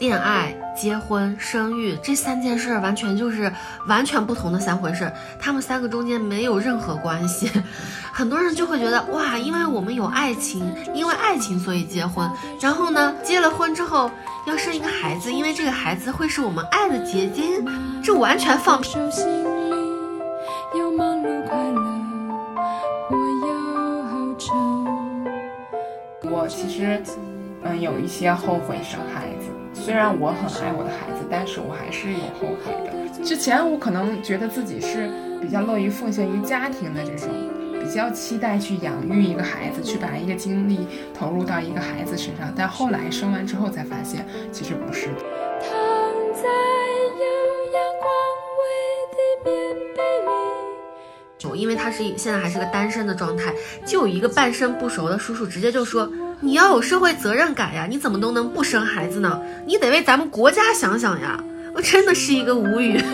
恋爱、结婚、生育这三件事完全就是完全不同的三回事，他们三个中间没有任何关系。很多人就会觉得哇，因为我们有爱情，因为爱情所以结婚，然后呢，结了婚之后要生一个孩子，因为这个孩子会是我们爱的结晶，这完全放屁。我其实，嗯，有一些后悔生孩子。虽然我很爱我的孩子，但是我还是有后悔的。之前我可能觉得自己是比较乐于奉献于家庭的这种，比较期待去养育一个孩子，去把一个精力投入到一个孩子身上。但后来生完之后才发现，其实不是的。就因为他是现在还是个单身的状态，就有一个半生不熟的叔叔直接就说：“你要有社会责任感呀，你怎么都能不生孩子呢？你得为咱们国家想想呀！”我真的是一个无语。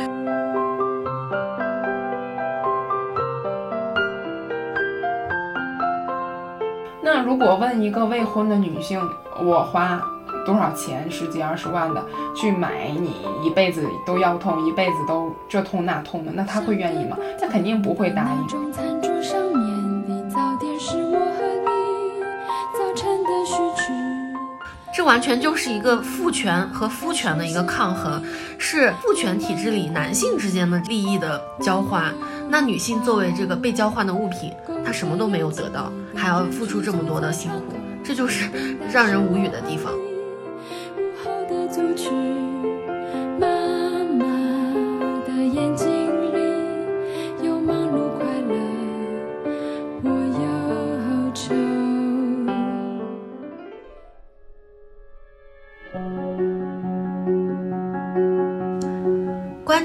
那如果问一个未婚的女性，我花？多少钱？十几二十万的去买你一辈子都腰痛，一辈子都这痛那痛的，那她会愿意吗？她肯定不会答应。这完全就是一个父权和夫权的一个抗衡，是父权体制里男性之间的利益的交换。那女性作为这个被交换的物品，她什么都没有得到，还要付出这么多的辛苦，这就是 让人无语的地方。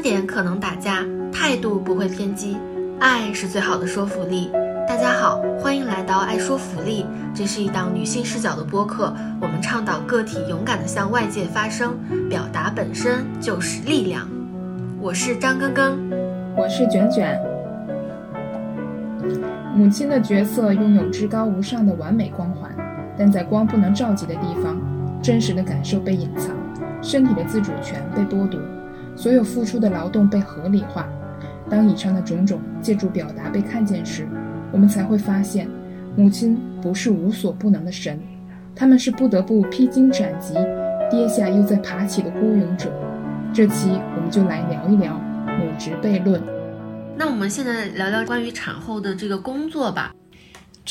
点可能打架，态度不会偏激，爱是最好的说服力。大家好，欢迎来到爱说福利。这是一档女性视角的播客，我们倡导个体勇敢地向外界发声，表达本身就是力量。我是张根根，我是卷卷。母亲的角色拥有至高无上的完美光环，但在光不能照及的地方，真实的感受被隐藏，身体的自主权被剥夺，所有付出的劳动被合理化。当以上的种种借助表达被看见时，我们才会发现，母亲不是无所不能的神，他们是不得不披荆斩棘、跌下又再爬起的孤勇者。这期我们就来聊一聊母职悖论。那我们现在聊聊关于产后的这个工作吧。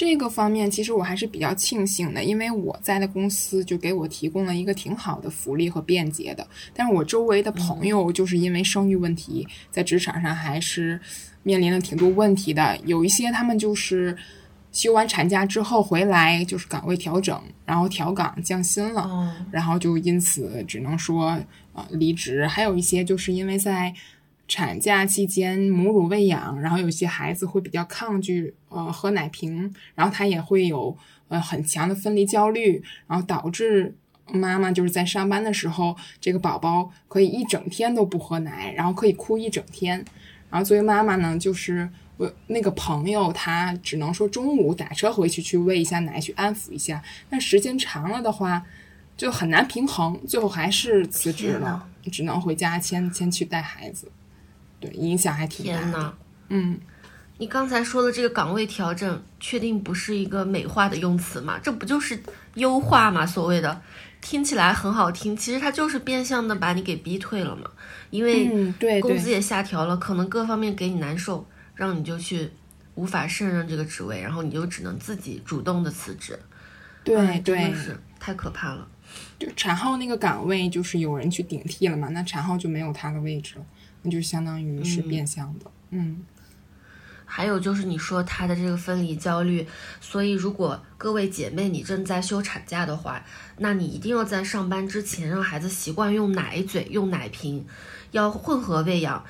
这个方面其实我还是比较庆幸的，因为我在的公司就给我提供了一个挺好的福利和便捷的。但是我周围的朋友就是因为生育问题，在职场上还是。面临了挺多问题的，有一些他们就是休完产假之后回来，就是岗位调整，然后调岗降薪了，然后就因此只能说呃离职。还有一些就是因为在产假期间母乳喂养，然后有些孩子会比较抗拒呃喝奶瓶，然后他也会有呃很强的分离焦虑，然后导致妈妈就是在上班的时候，这个宝宝可以一整天都不喝奶，然后可以哭一整天。然后作为妈妈呢，就是我那个朋友，他只能说中午打车回去去喂一下奶，去安抚一下。但时间长了的话，就很难平衡，最后还是辞职了，只能回家先先去带孩子。对，影响还挺大的。嗯，你刚才说的这个岗位调整，确定不是一个美化的用词吗？这不就是优化吗？所谓的听起来很好听，其实它就是变相的把你给逼退了嘛。因为工资也下调了，可能各方面给你难受，让你就去无法胜任这个职位，然后你就只能自己主动的辞职。对对，是太可怕了。就产后那个岗位就是有人去顶替了嘛，那产后就没有他的位置了，那就相当于是变相的。嗯。还有就是你说他的这个分离焦虑，所以如果各位姐妹你正在休产假的话，那你一定要在上班之前让孩子习惯用奶嘴、用奶瓶。要混合喂养，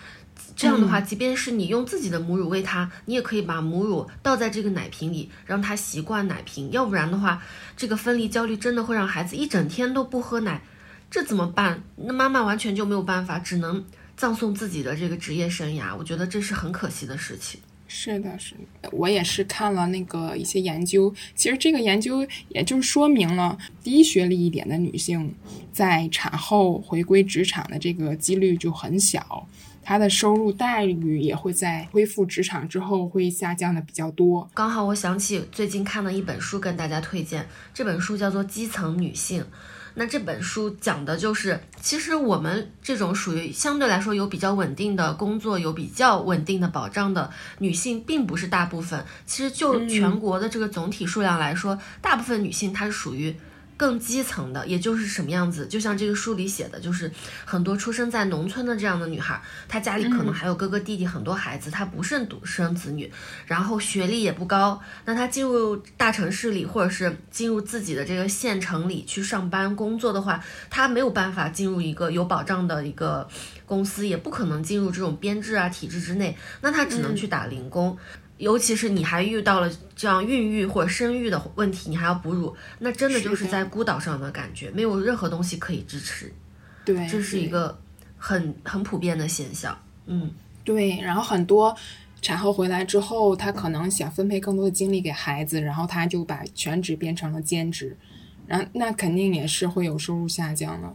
这样的话，即便是你用自己的母乳喂他，你也可以把母乳倒在这个奶瓶里，让他习惯奶瓶。要不然的话，这个分离焦虑真的会让孩子一整天都不喝奶，这怎么办？那妈妈完全就没有办法，只能葬送自己的这个职业生涯。我觉得这是很可惜的事情。是的，是的，我也是看了那个一些研究，其实这个研究也就是说明了低学历一点的女性在产后回归职场的这个几率就很小，她的收入待遇也会在恢复职场之后会下降的比较多。刚好我想起最近看了一本书，跟大家推荐，这本书叫做《基层女性》。那这本书讲的就是，其实我们这种属于相对来说有比较稳定的工作、有比较稳定的保障的女性，并不是大部分。其实就全国的这个总体数量来说，大部分女性她是属于。更基层的，也就是什么样子？就像这个书里写的，就是很多出生在农村的这样的女孩，她家里可能还有哥哥弟弟，很多孩子，她不是独生子女，然后学历也不高。那她进入大城市里，或者是进入自己的这个县城里去上班工作的话，她没有办法进入一个有保障的一个公司，也不可能进入这种编制啊体制之内，那她只能去打零工。尤其是你还遇到了这样孕育或者生育的问题，你还要哺乳，那真的就是在孤岛上的感觉，没有任何东西可以支持。对，这是一个很很普遍的现象。嗯，对。然后很多产后回来之后，她可能想分配更多的精力给孩子，然后她就把全职变成了兼职，然后那肯定也是会有收入下降的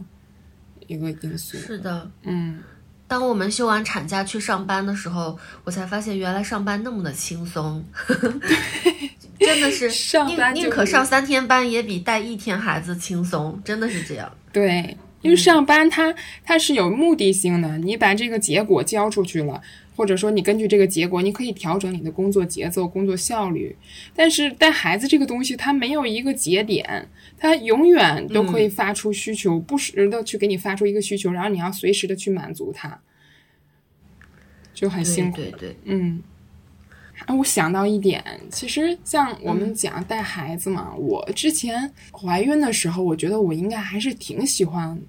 一个因素。是的，嗯。当我们休完产假去上班的时候，我才发现原来上班那么的轻松，真的是宁宁可上三天班也比带一天孩子轻松，真的是这样。对，因为上班它它是有目的性的，你把这个结果交出去了。或者说，你根据这个结果，你可以调整你的工作节奏、工作效率。但是带孩子这个东西，它没有一个节点，它永远都可以发出需求，不时的去给你发出一个需求，然后你要随时的去满足它，就很辛苦。对对，嗯。啊，我想到一点，其实像我们讲带孩子嘛，我之前怀孕的时候，我觉得我应该还是挺喜欢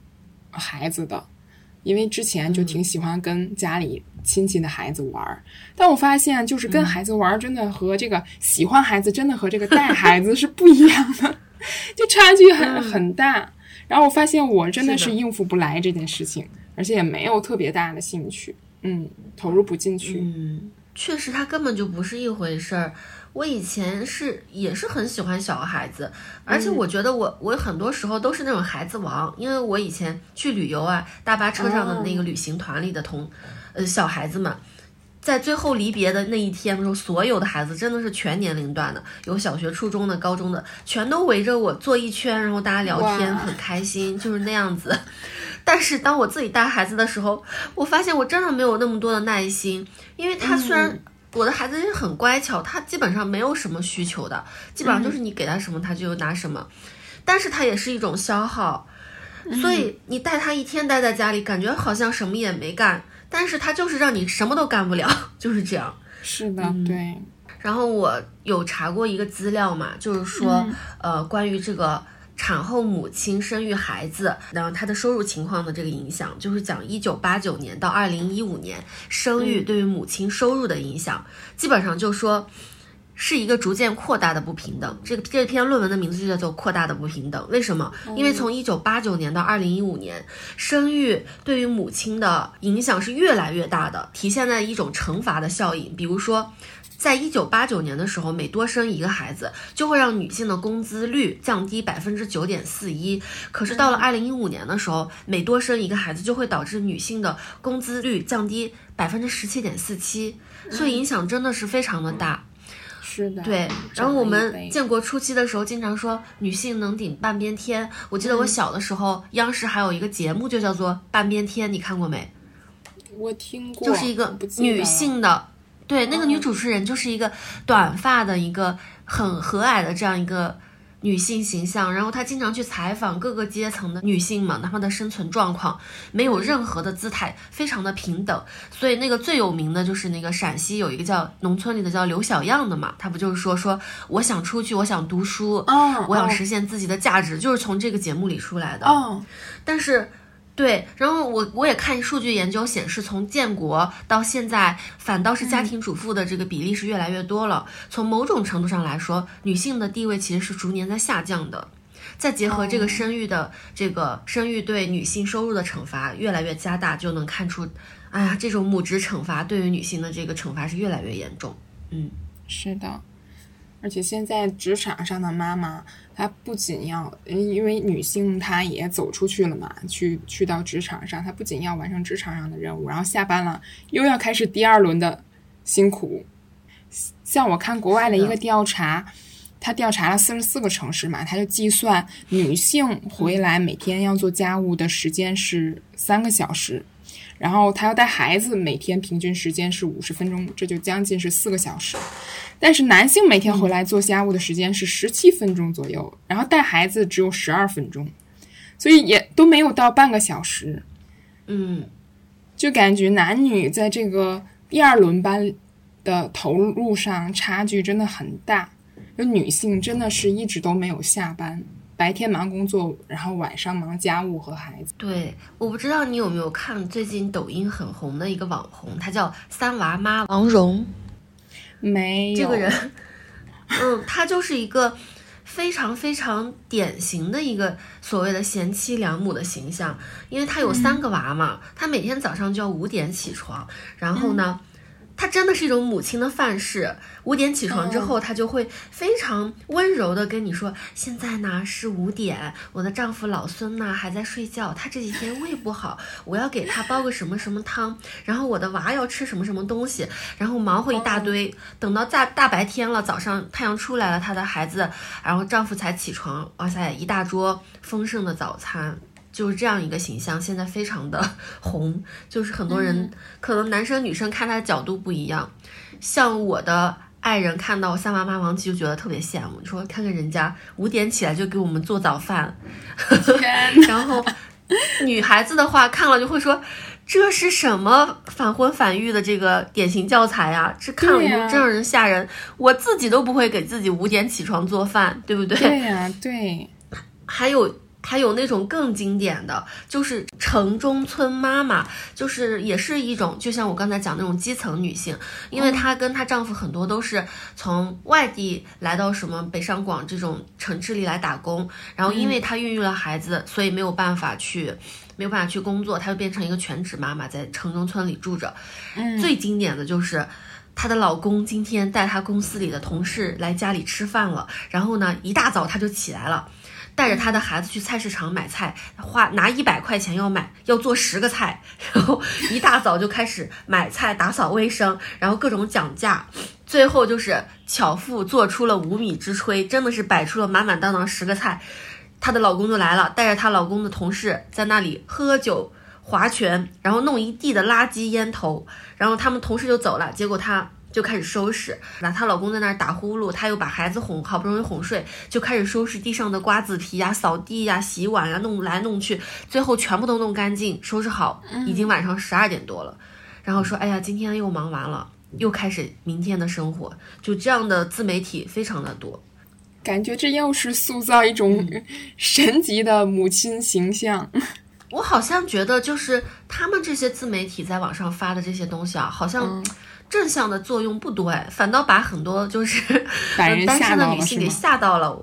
孩子的。因为之前就挺喜欢跟家里亲戚的孩子玩儿，但我发现就是跟孩子玩儿真的和这个喜欢孩子真的和这个带孩子是不一样的，就差距很很大。然后我发现我真的是应付不来这件事情，而且也没有特别大的兴趣，嗯，投入不进去。嗯，确实，他根本就不是一回事儿。我以前是也是很喜欢小孩子，而且我觉得我我很多时候都是那种孩子王，因为我以前去旅游啊，大巴车上的那个旅行团里的同，呃小孩子们，在最后离别的那一天的时候，所有的孩子真的是全年龄段的，有小学、初中的、高中的，全都围着我坐一圈，然后大家聊天，很开心，就是那样子。但是当我自己带孩子的时候，我发现我真的没有那么多的耐心，因为他虽然。我的孩子是很乖巧，他基本上没有什么需求的，基本上就是你给他什么，他就拿什么。但是他也是一种消耗，所以你带他一天待在家里，感觉好像什么也没干，但是他就是让你什么都干不了，就是这样。是的，对。然后我有查过一个资料嘛，就是说，呃，关于这个。产后母亲生育孩子，然后她的收入情况的这个影响，就是讲一九八九年到二零一五年生育对于母亲收入的影响，基本上就说是一个逐渐扩大的不平等。这个这篇论文的名字就叫做《扩大的不平等》。为什么？因为从一九八九年到二零一五年，生育对于母亲的影响是越来越大的，体现在一种惩罚的效应，比如说。在一九八九年的时候，每多生一个孩子，就会让女性的工资率降低百分之九点四一。可是到了二零一五年的时候，每多生一个孩子，就会导致女性的工资率降低百分之十七点四七。所以影响真的是非常的大。是的。对。然后我们建国初期的时候，经常说女性能顶半边天。我记得我小的时候，央视还有一个节目就叫做《半边天》，你看过没？我听过。就是一个女性的。对，那个女主持人就是一个短发的一个很和蔼的这样一个女性形象，然后她经常去采访各个阶层的女性们，她们的生存状况没有任何的姿态，非常的平等。所以那个最有名的就是那个陕西有一个叫农村里的叫刘小样的嘛，她不就是说说我想出去，我想读书，我想实现自己的价值，就是从这个节目里出来的。但是。对，然后我我也看数据研究显示，从建国到现在，反倒是家庭主妇的这个比例是越来越多了。从某种程度上来说，女性的地位其实是逐年在下降的。再结合这个生育的这个生育对女性收入的惩罚越来越加大，就能看出，哎呀，这种母职惩罚对于女性的这个惩罚是越来越严重。嗯，是的。而且现在职场上的妈妈，她不仅要，因为女性她也走出去了嘛，去去到职场上，她不仅要完成职场上的任务，然后下班了又要开始第二轮的辛苦。像我看国外的一个调查，他调查了四十四个城市嘛，他就计算女性回来每天要做家务的时间是三个小时，然后他要带孩子，每天平均时间是五十分钟，这就将近是四个小时。但是男性每天回来做家务的时间是十七分钟左右，然后带孩子只有十二分钟，所以也都没有到半个小时。嗯，就感觉男女在这个第二轮班的投入上差距真的很大。就女性真的是一直都没有下班，白天忙工作，然后晚上忙家务和孩子。对，我不知道你有没有看最近抖音很红的一个网红，她叫三娃妈王蓉。没有这个人，嗯，他就是一个非常非常典型的一个所谓的贤妻良母的形象，因为他有三个娃嘛，他每天早上就要五点起床，然后呢。她真的是一种母亲的范式。五点起床之后，她就会非常温柔的跟你说：“现在呢是五点，我的丈夫老孙呢还在睡觉，他这几天胃不好，我要给他煲个什么什么汤，然后我的娃要吃什么什么东西，然后忙活一大堆。等到大大白天了，早上太阳出来了，她的孩子，然后丈夫才起床。哇塞，一大桌丰盛的早餐。”就是这样一个形象，现在非常的 红，就是很多人可能男生女生看他的角度不一样。像我的爱人看到三娃妈王琦就觉得特别羡慕，说看看人家五点起来就给我们做早饭，然后女孩子的话看了就会说这是什么反婚反育的这个典型教材啊，这看了就真让人吓人。我自己都不会给自己五点起床做饭，对不对？对呀，对，还有。还有那种更经典的，就是城中村妈妈，就是也是一种，就像我刚才讲那种基层女性，因为她跟她丈夫很多都是从外地来到什么北上广这种城市里来打工，然后因为她孕育了孩子，所以没有办法去，没有办法去工作，她就变成一个全职妈妈，在城中村里住着。最经典的就是她的老公今天带她公司里的同事来家里吃饭了，然后呢一大早她就起来了。带着他的孩子去菜市场买菜，花拿一百块钱要买要做十个菜，然后一大早就开始买菜、打扫卫生，然后各种讲价，最后就是巧妇做出了无米之炊，真的是摆出了满满当当十个菜。她的老公就来了，带着她老公的同事在那里喝酒划拳，然后弄一地的垃圾烟头，然后他们同事就走了，结果她。就开始收拾，那她老公在那儿打呼噜，她又把孩子哄，好不容易哄睡，就开始收拾地上的瓜子皮呀、扫地呀、洗碗呀，弄来弄去，最后全部都弄干净，收拾好，已经晚上十二点多了。然后说，哎呀，今天又忙完了，又开始明天的生活。就这样的自媒体非常的多，感觉这又是塑造一种 神级的母亲形象。我好像觉得，就是他们这些自媒体在网上发的这些东西啊，好像。正向的作用不多哎，反倒把很多就是 单身的女性给吓到了。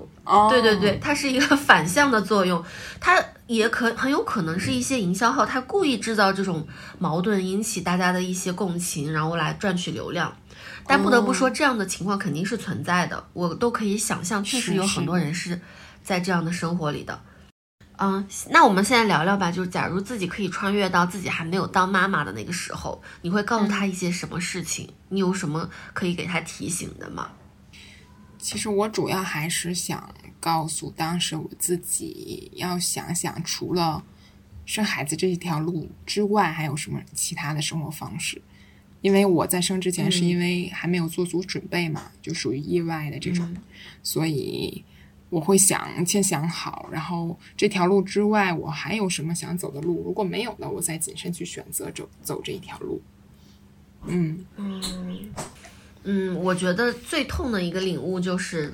对对对，它是一个 反向的作用，它也可很有可能是一些营销号，它故意制造这种矛盾，引起大家的一些共情，然后来赚取流量。但不得不说，这样的情况肯定是存在的，我都可以想象，确实有很多人是在这样的生活里的。嗯，那我们现在聊聊吧。就是假如自己可以穿越到自己还没有当妈妈的那个时候，你会告诉他一些什么事情？你有什么可以给他提醒的吗？其实我主要还是想告诉当时我自己，要想想除了生孩子这一条路之外，还有什么其他的生活方式。因为我在生之前是因为还没有做足准备嘛，就属于意外的这种，所以。我会想先想好，然后这条路之外，我还有什么想走的路？如果没有了，我再谨慎去选择走走这一条路。嗯嗯嗯，我觉得最痛的一个领悟就是，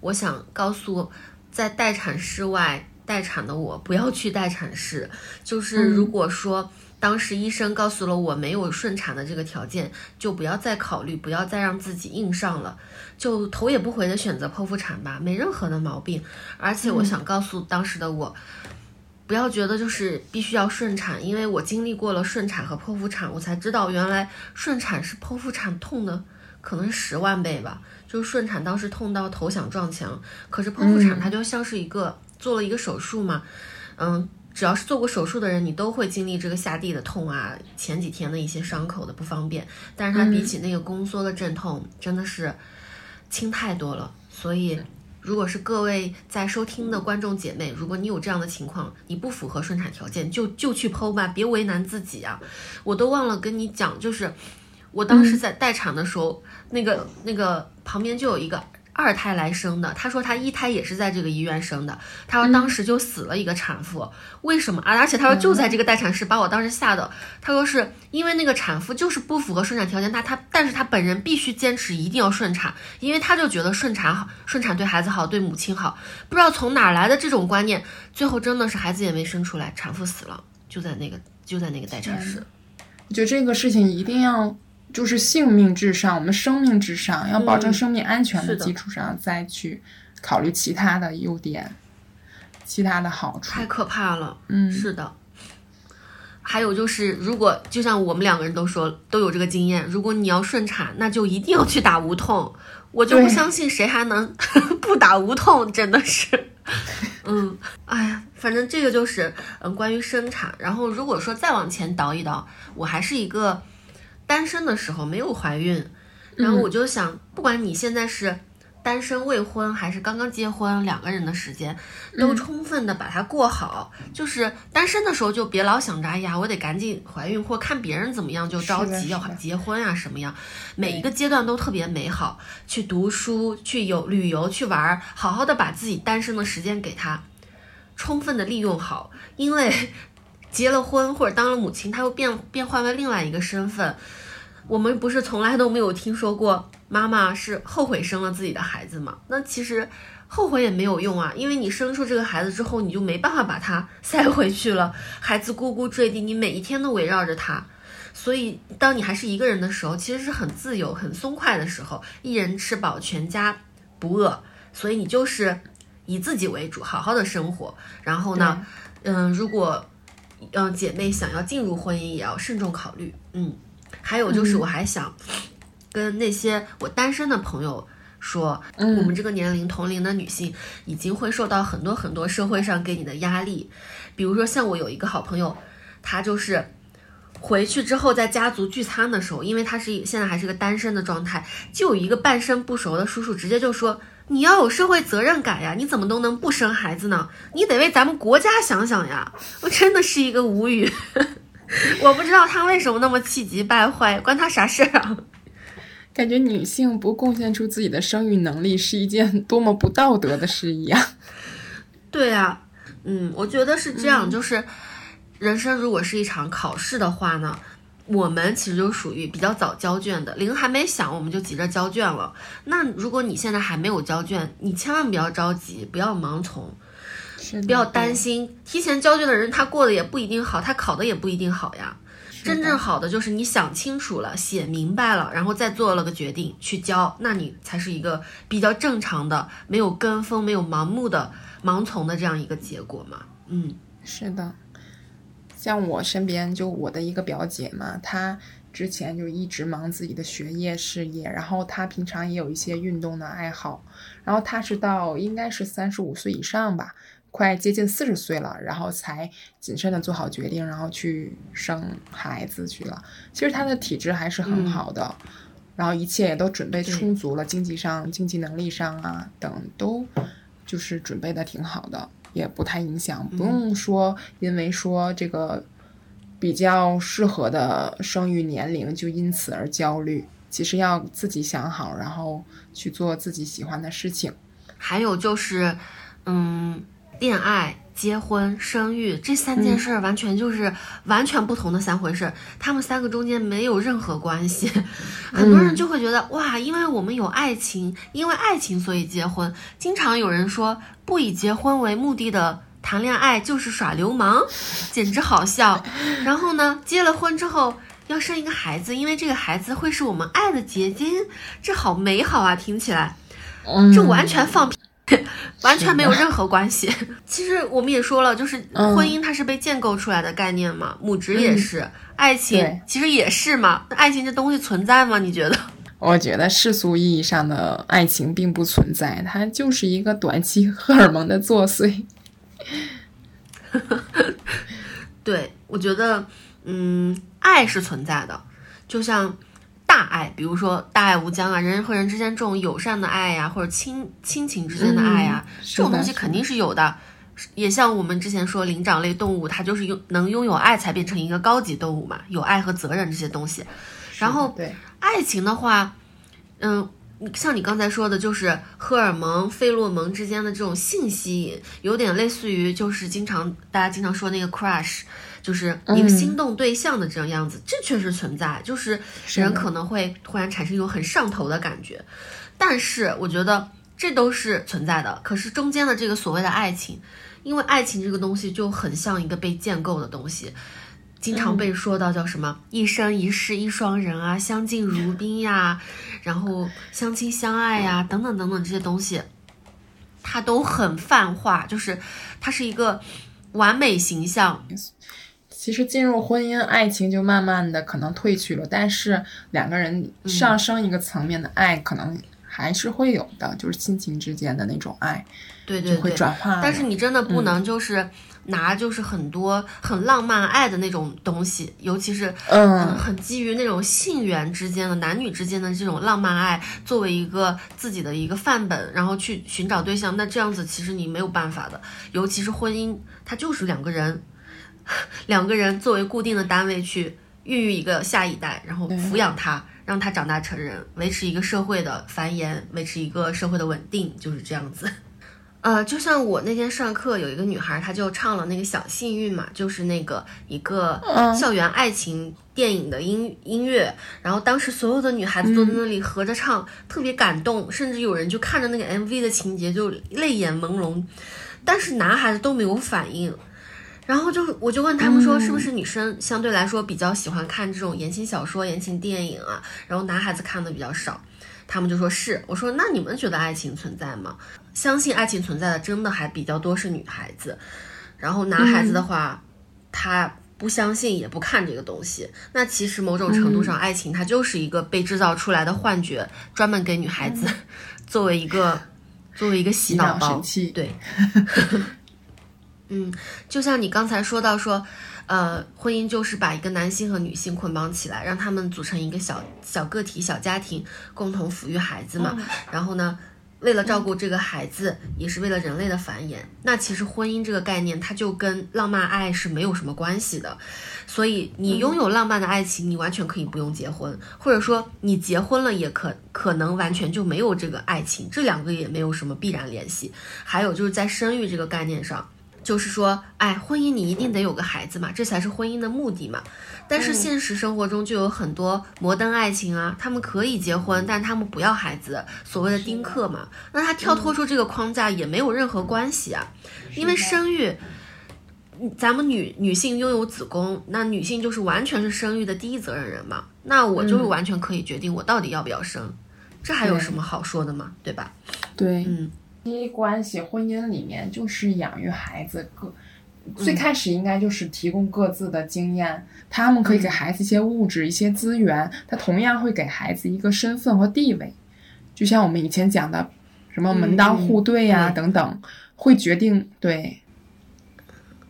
我想告诉在待产室外待产的我，不要去待产室。就是如果说。当时医生告诉了我没有顺产的这个条件，就不要再考虑，不要再让自己硬上了，就头也不回的选择剖腹产吧，没任何的毛病。而且我想告诉当时的我，不要觉得就是必须要顺产，因为我经历过了顺产和剖腹产，我才知道原来顺产是剖腹产痛的可能是十万倍吧。就是顺产当时痛到头想撞墙，可是剖腹产它就像是一个、做了一个手术嘛，嗯，只要是做过手术的人，你都会经历这个下地的痛啊，前几天的一些伤口的不方便，但是它比起那个宫缩的阵痛，真的是轻太多了。所以，如果是各位在收听的观众姐妹，如果你有这样的情况，你不符合顺产条件，就就去剖吧，别为难自己啊！我都忘了跟你讲，就是我当时在待产的时候，那个那个旁边就有一个二胎来生的，她说她一胎也是在这个医院生的，她说当时就死了一个产妇，为什么啊？而且她说就在这个待产室，把我当时吓的。她说是因为那个产妇就是不符合顺产条件，他他但是她本人必须坚持一定要顺产，因为她就觉得顺产好，顺产对孩子好，对母亲好，不知道从哪来的这种观念，最后真的是孩子也没生出来，产妇死了，就在那个就在那个待产室。我觉得这个事情一定要就是性命至上，我们生命至上，要保证嗯生命安全的基础上再去考虑其他的优点、其他的好处太。可怕了。嗯，是的。还有就是，如果就像我们两个人都说都有这个经验，如果你要顺产，那就一定要去打无痛。我就不相信谁还能 不打无痛，真的是。嗯，哎呀，反正这个就是嗯关于生产。然后如果说再往前倒一倒，我还是一个单身的时候没有怀孕，然后我就想，不管你现在是单身未婚还是刚刚结婚，两个人的时间都充分的把它过好。就是单身的时候就别老想着，哎呀，我得赶紧怀孕，或看别人怎么样就着急要结婚啊什么样。每一个阶段都特别美好，去读书、去游旅游、去玩儿，好好的把自己单身的时间给他充分的利用好，因为结了婚或者当了母亲，她又变变换为另外一个身份。我们不是从来都没有听说过妈妈是后悔生了自己的孩子吗？那其实后悔也没有用啊，因为你生出这个孩子之后，你就没办法把他塞回去了，孩子咕咕坠地，你每一天都围绕着他。所以，当你还是一个人的时候，其实是很自由、很松快的时候，一人吃饱，全家不饿。所以你就是以自己为主，好好的生活。然后呢，嗯，如果嗯姐妹想要进入婚姻，也要慎重考虑。嗯，还有就是，我还想跟那些我单身的朋友说，我们这个年龄同龄的女性已经会受到很多很多社会上给你的压力，比如说像我有一个好朋友，她就是。回去之后，在家族聚餐的时候，因为她是现在还是个单身的状态，就有一个半生不熟的叔叔直接就说：“你要有社会责任感呀，你怎么都能不生孩子呢？你得为咱们国家想想呀！”我真的是一个无语，我不知道他为什么那么气急败坏，关他啥事儿啊？感觉女性不贡献出自己的生育能力是一件多么不道德的事一样。对啊，嗯，我觉得是这样，就是人生如果是一场考试的话呢，我们其实就属于比较早交卷的，铃还没响我们就急着交卷了。那如果你现在还没有交卷，你千万不要着急，不要盲从，不要担心，提前交卷的人他过得也不一定好，他考的也不一定好呀。真正好的就是你想清楚了，写明白了，然后再做了个决定去交，那你才是一个比较正常的，没有跟风、没有盲目的盲从的这样一个结果嘛。嗯是的，像我身边就我的一个表姐嘛，她之前就一直忙自己的学业事业，然后她平常也有一些运动的爱好，然后她是到应该是三十五岁以上吧，快接近四十岁了，然后才谨慎的做好决定，然后去生孩子去了。其实她的体质还是很好的。然后一切也都准备充足了，经济上、经济能力上啊等都就是准备的挺好的，也不太影响，不用说因为说这个比较适合的生育年龄就因此而焦虑。其实要自己想好，然后去做自己喜欢的事情。还有就是，嗯，恋爱、结婚、生育这三件事儿，完全就是完全不同的三回事儿，他们三个中间没有任何关系。很多人就会觉得，哇，因为我们有爱情，因为爱情所以结婚。经常有人说，不以结婚为目的的。谈恋爱就是耍流氓，简直好笑。然后呢，结了婚之后要生一个孩子，因为这个孩子会是我们爱的结晶，这好美好啊！听起来，嗯这完全放屁，完全没有任何关系。其实我们也说了，就是嗯婚姻它是被建构出来的概念嘛，母职也是，爱情其实也是嘛。那爱情这东西存在吗？你觉得？我觉得世俗意义上的爱情并不存在，它就是一个短期荷尔蒙的作祟。对，我觉得，嗯，爱是存在的，就像大爱，比如说大爱无疆啊，人和人之间这种友善的爱呀，或者亲亲情之间的爱呀，这种东西肯定是有的。也像我们之前说灵长类动物，它就是拥能拥有爱才变成一个高级动物嘛，有爱和责任这些东西。然后，对爱情的话，嗯，像你刚才说的，就是荷尔蒙、费洛蒙之间的这种性吸引，有点类似于就是经常大家经常说那个 crush，就是一个心动对象的这种样子，这确实存在，就是人可能会突然产生一种很上头的感觉。但是我觉得这都是存在的，可是中间的这个所谓的爱情，因为爱情这个东西就很像一个被建构的东西。经常被说到叫什么“一生一世一双人”啊，“相敬如宾”呀，然后“相亲相爱”呀，等等等等这些东西，它都很泛化，就是它是一个完美形象。其实进入婚姻，爱情就慢慢的可能褪去了，但是两个人上升一个层面的爱，可能还是会有的，就是亲情之间的那种爱，对对对，会转化。但是你真的不能就是。拿就是很多很浪漫爱的那种东西，尤其是嗯，很基于那种性缘之间的男女之间的这种浪漫爱，作为一个自己的一个范本，然后去寻找对象，那这样子其实你没有办法的。尤其是婚姻，它就是两个人，两个人作为固定的单位去孕育一个下一代，然后抚养他，让他长大成人，维持一个社会的繁衍，维持一个社会的稳定，就是这样子。呃，就像我那天上课，有一个女孩，她就唱了那个小幸运嘛，就是那个一个校园爱情电影的音音乐，然后当时所有的女孩子坐在那里合着唱，特别感动，甚至有人就看着那个 MV 的情节就泪眼朦胧，但是男孩子都没有反应，然后就我就问他们说，是不是女生相对来说比较喜欢看这种言情小说、言情电影啊，然后男孩子看的比较少。他们就说是，我说那你们觉得爱情存在吗？相信爱情存在的真的还比较多是女孩子，然后男孩子的话，他不相信也不看这个东西。那其实某种程度上，爱情它就是一个被制造出来的幻觉，专门给女孩子 作为一个作为一个洗脑包。对，嗯，就像你刚才说到说。呃，婚姻就是把一个男性和女性捆绑起来，让他们组成一个小小个体、小家庭，共同抚育孩子嘛。然后呢，为了照顾这个孩子，也是为了人类的繁衍。那其实婚姻这个概念，它就跟浪漫爱是没有什么关系的。所以你拥有浪漫的爱情，你完全可以不用结婚，或者说你结婚了，也可可能完全就没有这个爱情，这两个也没有什么必然联系。还有就是在生育这个概念上。就是说，哎，婚姻你一定得有个孩子嘛，这才是婚姻的目的嘛。但是现实生活中就有很多摩登爱情啊，他们可以结婚，但他们不要孩子，所谓的丁克嘛。那他跳脱出这个框架也没有任何关系啊，因为生育，咱们女女性拥有子宫，那女性就是完全是生育的第一责任人嘛。那我就是完全可以决定我到底要不要生，这还有什么好说的嘛？对吧？对，嗯。夫妻关系、婚姻里面就是养育孩子，各最开始应该就是提供各自的经验，他们可以给孩子一些物质、一些资源，他同样会给孩子一个身份和地位，就像我们以前讲的什么门当户对呀等等，会决定对。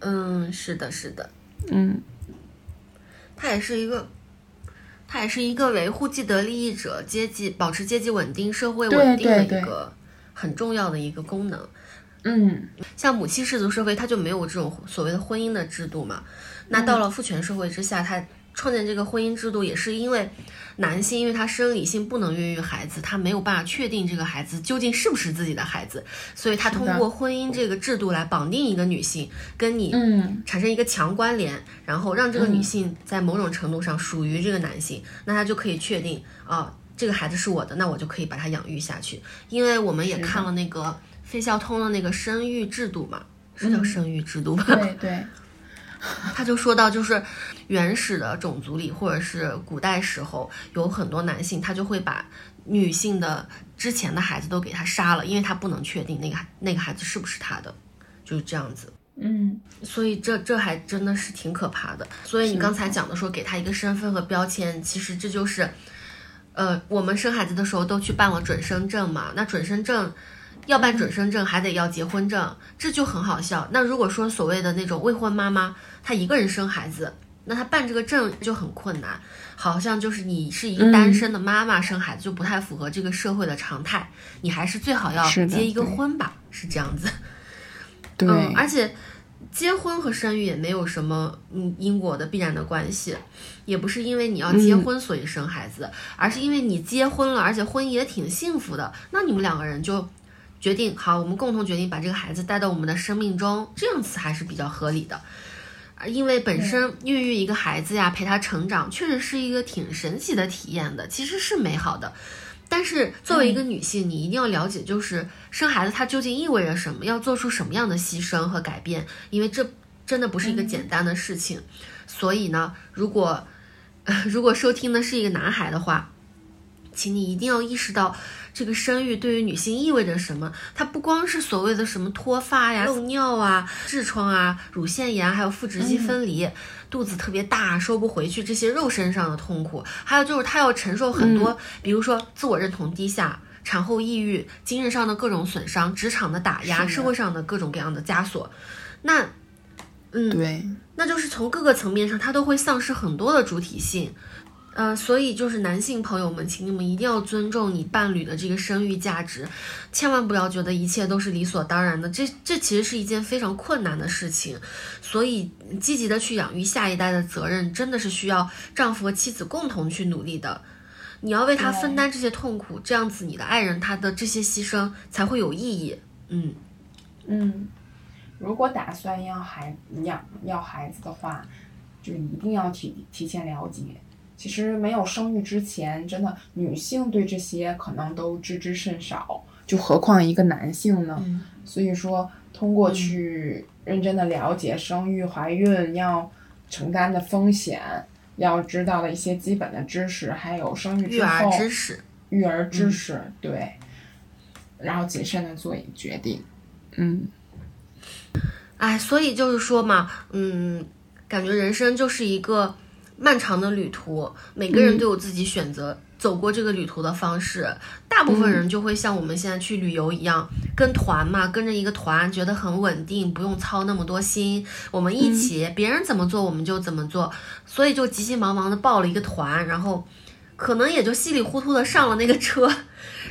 嗯，是的，是的，嗯，他也是一个，他也是一个维护既得利益者阶级、保持阶级稳定、社会稳定的一个。很重要的一个功能，嗯，像母系氏族社会，它就没有这种所谓的婚姻的制度嘛。那到了父权社会之下，它创建这个婚姻制度，也是因为男性，因为他生理性不能孕育孩子，他没有办法确定这个孩子究竟是不是自己的孩子，所以他通过婚姻这个制度来绑定一个女性，跟你产生一个强关联，然后让这个女性在某种程度上属于这个男性，那他就可以确定啊。这个孩子是我的，那我就可以把他养育下去。因为我们也看了那个费孝通的那个生育制度嘛，是叫生育制度吧？对对。他就说到，就是原始的种族里，或者是古代时候，有很多男性，他就会把女性的之前的孩子都给他杀了，因为他不能确定那个那个孩子是不是他的，就是这样子。嗯。所以这这还真的是挺可怕的。所以你刚才讲的说给他一个身份和标签，其实这就是。呃，我们生孩子的时候都去办了准生证嘛，那准生证要办准生证还得要结婚证，这就很好笑。那如果说所谓的那种未婚妈妈，她一个人生孩子，那她办这个证就很困难，好像就是你是一个单身的妈妈生孩子就不太符合这个社会的常态，你还是最好要结一个婚吧，是这样子。对，而且。结婚和生育也没有什么嗯因果的必然的关系，也不是因为你要结婚所以生孩子，而是因为你结婚了，而且婚姻也挺幸福的，那你们两个人就决定好，我们共同决定把这个孩子带到我们的生命中，这样子还是比较合理的。啊，因为本身孕育一个孩子呀，陪他成长，确实是一个挺神奇的体验的，其实是美好的。但是作为一个女性，你一定要了解，就是生孩子它究竟意味着什么，要做出什么样的牺牲和改变，因为这真的不是一个简单的事情。所以呢，如果 如果收听的是一个男孩的话，请你一定要意识到。这个生育对于女性意味着什么？它不光是所谓的什么脱发呀、漏尿啊、痔疮啊、乳腺炎，还有腹直肌分离、肚子特别大收不回去这些肉身上的痛苦，还有就是她要承受很多，比如说自我认同低下、产后抑郁、精神上的各种损伤、职场的打压、社会上的各种各样的枷锁。那，嗯，对，那就是从各个层面上，她都会丧失很多的主体性。呃，所以就是男性朋友们，请你们一定要尊重你伴侣的这个生育价值，千万不要觉得一切都是理所当然的。这这其实是一件非常困难的事情，所以积极的去养育下一代的责任，真的是需要丈夫和妻子共同去努力的。你要为他分担这些痛苦，这样子你的爱人他的这些牺牲才会有意义。嗯嗯，如果打算要孩养要孩子的话，就一定要提提前了解。其实没有生育之前，真的女性对这些可能都知之甚少，就何况一个男性呢？所以说，通过去认真的了解生育、怀孕要承担的风险，要知道的一些基本的知识，还有生育之后育儿知识，育儿知识对，然后谨慎的做一个决定。嗯，哎，所以就是说嘛，嗯，感觉人生就是一个。漫长的旅途，每个人都有自己选择走过这个旅途的方式。大部分人就会像我们现在去旅游一样，跟团嘛，跟着一个团，觉得很稳定，不用操那么多心。我们一起，别人怎么做我们就怎么做，所以就急急忙忙的报了一个团，然后可能也就稀里糊涂的上了那个车。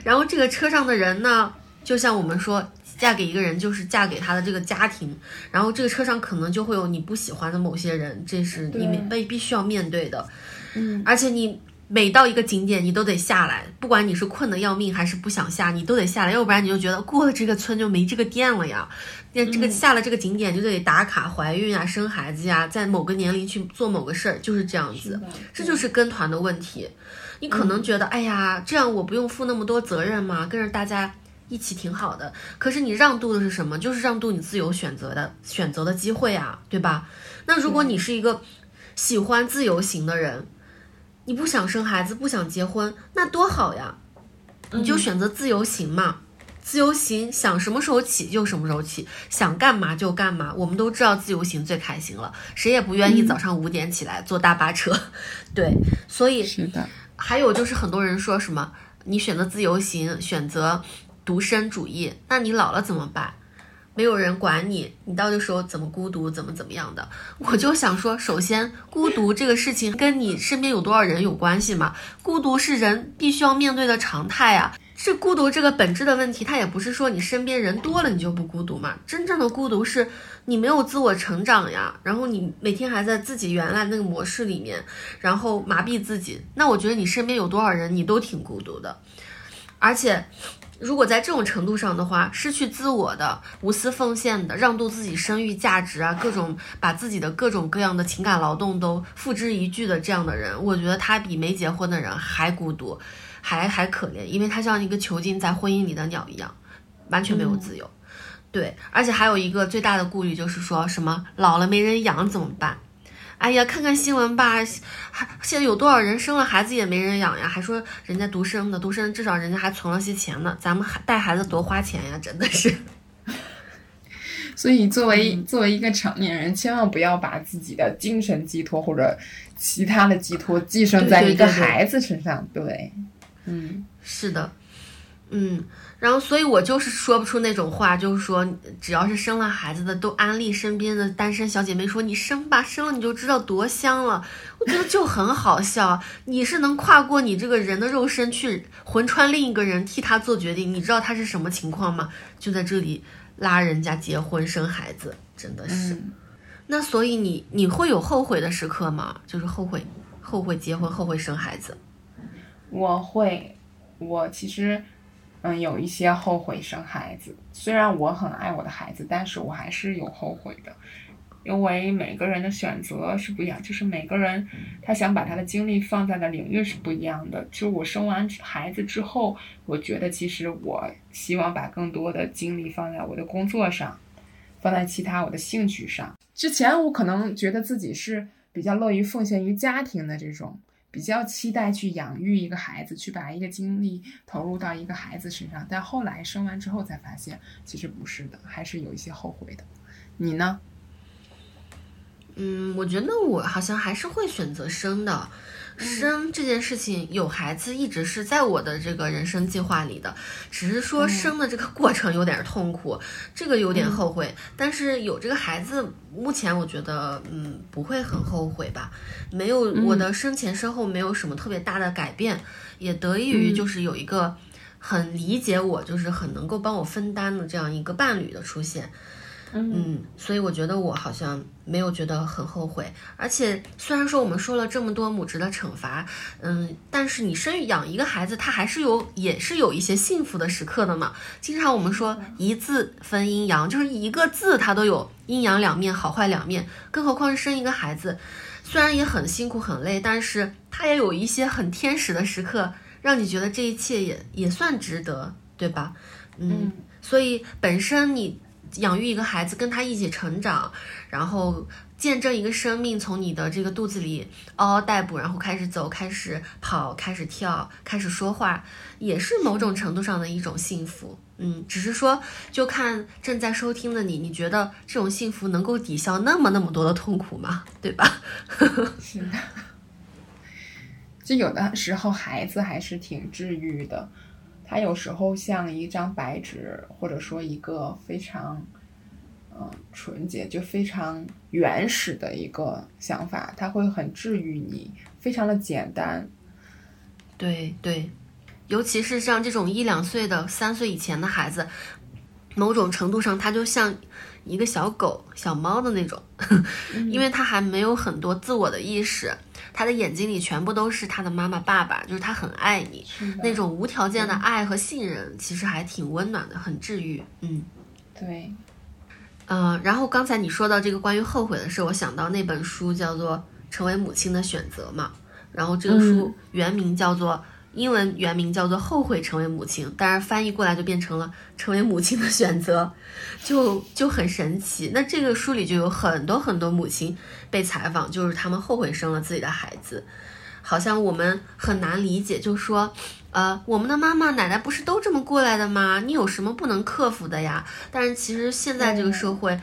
然后这个车上的人呢，就像我们说。嫁给一个人就是嫁给他的这个家庭，然后这个车上可能就会有你不喜欢的某些人，这是你被必须要面对的。嗯，而且你每到一个景点，你都得下来，不管你是困得要命还是不想下，你都得下来，要不然你就觉得过了这个村就没这个店了呀。那这个下了这个景点就得打卡怀孕啊、生孩子呀，在某个年龄去做某个事儿，就是这样子。这就是跟团的问题。你可能觉得，哎呀，这样我不用负那么多责任嘛，跟着大家。一起挺好的，可是你让渡的是什么？就是让渡你自由选择的选择的机会啊，对吧？那如果你是一个喜欢自由行的人，你不想生孩子，不想结婚，那多好呀！你就选择自由行嘛，自由行想什么时候起就什么时候起，想干嘛就干嘛。我们都知道自由行最开心了，谁也不愿意早上五点起来坐大巴车，对，所以是的。还有就是很多人说什么，你选择自由行，选择。独身主义，那你老了怎么办？没有人管你，你到时候怎么孤独，怎么怎么样的？我就想说，首先，孤独这个事情跟你身边有多少人有关系吗？孤独是人必须要面对的常态啊。是孤独这个本质的问题，它也不是说你身边人多了你就不孤独嘛。真正的孤独是你没有自我成长呀，然后你每天还在自己原来那个模式里面，然后麻痹自己。那我觉得你身边有多少人，你都挺孤独的，而且。如果在这种程度上的话，失去自我的、无私奉献的、让渡自己生育价值啊，各种把自己的各种各样的情感劳动都付之一炬的这样的人，我觉得他比没结婚的人还孤独，还还可怜，因为他像一个囚禁在婚姻里的鸟一样，完全没有自由。对，而且还有一个最大的顾虑就是说什么老了没人养怎么办？哎呀，看看新闻吧，还现在有多少人生了孩子也没人养呀？还说人家独生的，独生至少人家还存了些钱呢。咱们还带孩子多花钱呀，真的是。所以作为作为一个成年人，千万不要把自己的精神寄托或者其他的寄托寄生在一个孩子身上。对，嗯，是的，嗯，然后所以我就是说不出那种话，就是说只要是生了孩子的都安利身边的单身小姐妹说你生吧，生了你就知道多香了。我觉得就很好笑，你是能跨过你这个人的肉身去魂穿另一个人替他做决定，你知道他是什么情况吗？就在这里拉人家结婚生孩子，真的是。那所以你你会有后悔的时刻吗？就是后悔后悔结婚，后悔生孩子。我会，我其实嗯有一些后悔生孩子，虽然我很爱我的孩子，但是我还是有后悔的。因为每个人的选择是不一样，就是每个人他想把他的精力放在的领域是不一样的。就我生完孩子之后，我觉得其实我希望把更多的精力放在我的工作上，放在其他我的兴趣上。之前我可能觉得自己是比较乐于奉献于家庭的这种，比较期待去养育一个孩子，去把一个精力投入到一个孩子身上。但后来生完之后才发现，其实不是的，还是有一些后悔的。你呢？嗯，我觉得我好像还是会选择生的，生这件事情有孩子一直是在我的这个人生计划里的，只是说生的这个过程有点痛苦，这个有点后悔。但是有这个孩子，目前我觉得嗯不会很后悔吧，没有我的生前身后没有什么特别大的改变，也得益于就是有一个很理解我，就是很能够帮我分担的这样一个伴侣的出现。嗯，所以我觉得我好像没有觉得很后悔，而且虽然说我们说了这么多母职的惩罚，嗯，但是你生育养一个孩子，他还是有也是有一些幸福的时刻的嘛。经常我们说一字分阴阳，就是一个字它都有阴阳两面，好坏两面，更何况是生一个孩子，虽然也很辛苦很累，但是他也有一些很天使的时刻，让你觉得这一切也也算值得，对吧？嗯，所以本身你。养育一个孩子，跟他一起成长，然后见证一个生命从你的这个肚子里嗷嗷待哺，然后开始走，开始跑，开始跳，开始说话，也是某种程度上的一种幸福。嗯，只是说，就看正在收听的你，你觉得这种幸福能够抵消那么那么多的痛苦吗？对吧？是的，就有的时候孩子还是挺治愈的。它有时候像一张白纸，或者说一个非常，嗯，纯洁就非常原始的一个想法，它会很治愈你，非常的简单。对对，尤其是像这种一两岁的、三岁以前的孩子，某种程度上，他就像一个小狗、小猫的那种，因为他还没有很多自我的意识。他的眼睛里全部都是他的妈妈、爸爸，就是他很爱你，那种无条件的爱和信任，其实还挺温暖的，很治愈。嗯，对，嗯，然后刚才你说到这个关于后悔的事，我想到那本书叫做《成为母亲的选择》嘛，然后这个书原名叫做。英文原名叫做《后悔成为母亲》，当然翻译过来就变成了《成为母亲的选择》，就就很神奇。那这个书里就有很多很多母亲被采访，就是他们后悔生了自己的孩子。好像我们很难理解，就说，呃，我们的妈妈奶奶不是都这么过来的吗？你有什么不能克服的呀？但是其实现在这个社会，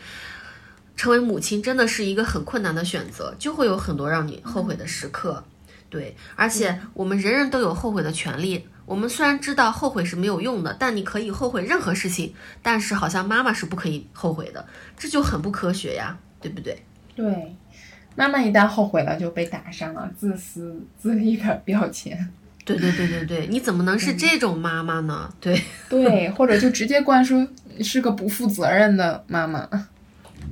成为母亲真的是一个很困难的选择，就会有很多让你后悔的时刻。对，而且我们人人都有后悔的权利。我们虽然知道后悔是没有用的，但你可以后悔任何事情。但是好像妈妈是不可以后悔的，这就很不科学呀，对不对？对，妈妈一旦后悔了，就被打上了自私自利的标签。对对对对对，你怎么能是这种妈妈呢？对对，或者就直接灌输是个不负责任的妈妈。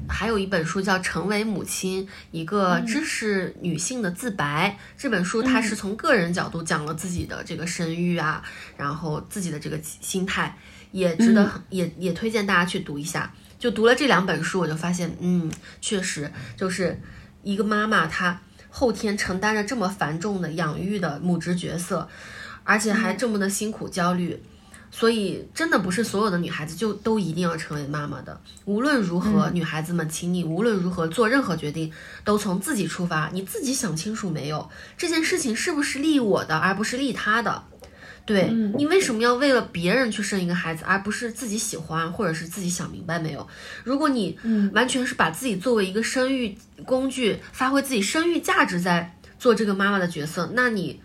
还有一本书叫《成为母亲：一个知识女性的自白》。这本书它是从个人角度讲了自己的这个生育啊，然后自己的这个心态，也值得也也推荐大家去读一下。就读了这两本书，我就发现，嗯，确实就是一个妈妈，她后天承担着这么繁重的养育的母职角色，而且还这么的辛苦焦虑。所以，真的不是所有的女孩子就都一定要成为妈妈的。无论如何，女孩子们，请你无论如何做任何决定，都从自己出发。你自己想清楚没有？这件事情是不是利我的，而不是利他的？对你为什么要为了别人去生一个孩子，而不是自己喜欢或者是自己想明白没有？如果你完全是把自己作为一个生育工具，发挥自己生育价值在做这个妈妈的角色，那你。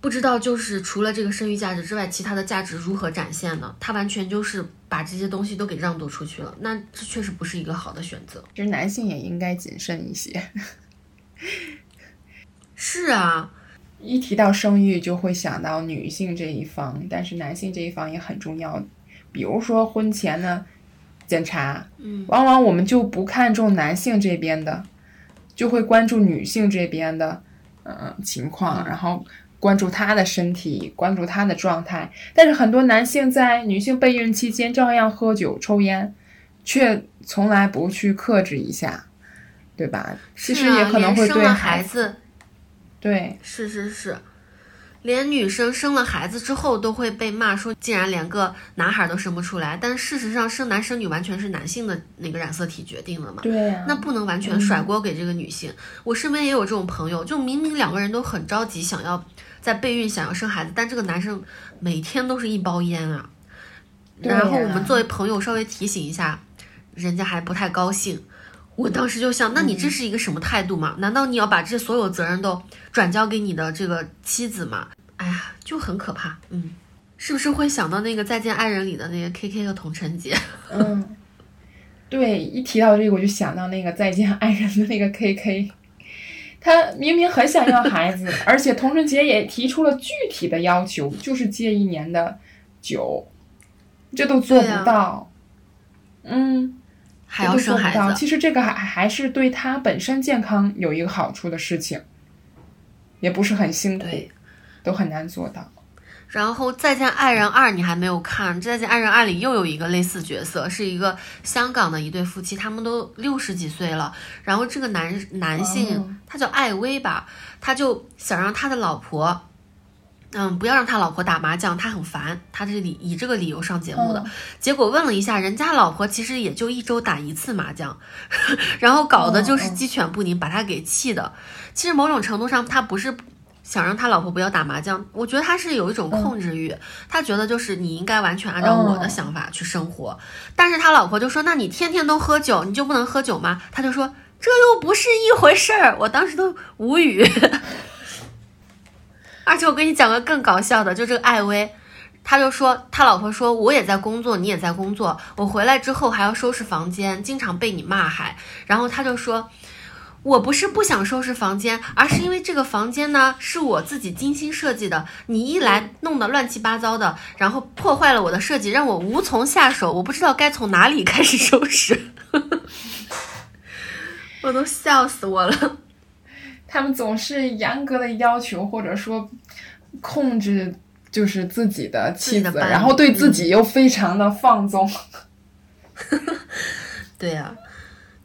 不知道就是除了这个生育价值之外，其他的价值如何展现呢？他完全就是把这些东西都给让渡出去了，那这确实不是一个好的选择。其实男性也应该谨慎一些。是啊，一提到生育就会想到女性这一方，但是男性这一方也很重要。比如说婚前的检查，嗯，往往我们就不看重男性这边的，就会关注女性这边的，嗯、情况，然后关注他的身体，关注他的状态。但是很多男性在女性备孕期间照样喝酒抽烟，却从来不去克制一下，对吧？其实也可能会连生了对孩孩子，对是是是，连女生生了孩子之后都会被骂说，竟然连个男孩都生不出来。但事实上，生男生女完全是男性的那个染色体决定的嘛。对呀、那不能完全甩锅给这个女性。我身边也有这种朋友，就明明两个人都很着急，想要在备孕，想要生孩子，但这个男生每天都是一包烟啊。然后我们作为朋友稍微提醒一下，人家还不太高兴。我当时就想，那你这是一个什么态度嘛？难道你要把这所有责任都转交给你的这个妻子吗？哎呀，就很可怕。嗯，是不是会想到那个《再见爱人》里的那个 K K 和童晨杰？嗯，对，一提到这个我就想到那个《再见爱人》的那个 K K，他明明很想要孩子，而且童春杰也提出了具体的要求，就是戒一年的酒，这都做不到。嗯，还都做不到。生孩子？其实这个还还是对他本身健康有一个好处的事情，也不是很辛苦，都很难做到。然后《再见爱人二》你还没有看，《再见爱人二》里又有一个类似角色，是一个香港的一对夫妻，他们都六十几岁了。然后这个男男性、哦他叫艾薇吧，他就想让他的老婆，嗯，不要让他老婆打麻将，他很烦，他这里以这个理由上节目的。嗯结果问了一下，人家老婆其实也就一周打一次麻将，然后搞的就是鸡犬不宁，把他给气的。其实某种程度上，他不是想让他老婆不要打麻将，我觉得他是有一种控制欲，他觉得就是你应该完全按照我的想法去生活。但是他老婆就说：“那你天天都喝酒，你就不能喝酒吗？”他就说：“这又不是一回事儿。”我当时都无语。而且我跟你讲个更搞笑的，就这个艾薇。他就说，他老婆说，我也在工作，你也在工作，我回来之后还要收拾房间，经常被你骂还。然后他就说，我不是不想收拾房间，而是因为这个房间呢是我自己精心设计的，你一来弄得乱七八糟的，然后破坏了我的设计，让我无从下手，我不知道该从哪里 开始收拾，我都笑死我了。他们总是严格的要求，或者说控制，就是自己的妻子，然后对自己又非常的放纵。对呀、